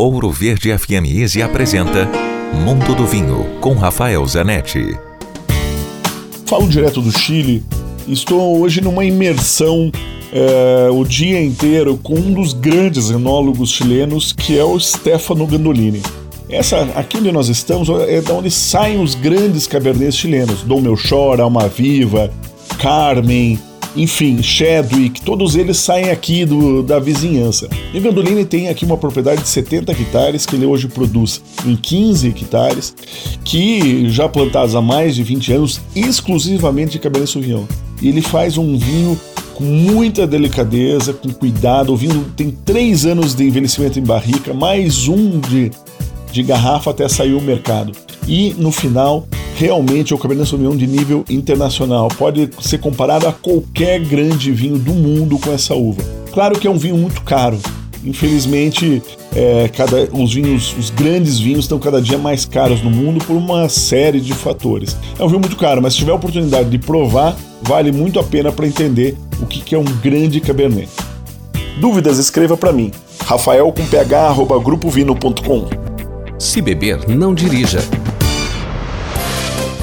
Ouro Verde FM Easy apresenta Mundo do Vinho com Rafael Zanetti. Falo direto do Chile. Estou hoje numa imersão é, o dia inteiro com um dos grandes enólogos chilenos, que é o Stefano Gandolini. Essa, aqui onde nós estamos é da onde saem os grandes cabernets chilenos. Dom Melchor, Alma Viva, Carmen, enfim, Chadwick, todos eles saem aqui do, da vizinhança. E Gandolini tem aqui uma propriedade de 70 hectares que ele hoje produz em 15 hectares, que já plantados há mais de 20 anos, exclusivamente de Cabernet Sauvignon. E ele faz um vinho com muita delicadeza, com cuidado. O vinho tem 3 anos de envelhecimento em barrica, mais um de, de garrafa até sair o mercado. E no final realmente é o Cabernet Sauvignon de nível internacional. Pode ser comparado a qualquer grande vinho do mundo com essa uva. Claro que é um vinho muito caro. Infelizmente, é, cada, os vinhos, os grandes vinhos estão cada dia mais caros no mundo por uma série de fatores. É um vinho muito caro, mas se tiver a oportunidade de provar, vale muito a pena para entender o que, que é um grande Cabernet. Dúvidas, escreva para mim. Rafael com ph, arroba, grupovino.com. Se beber, não dirija.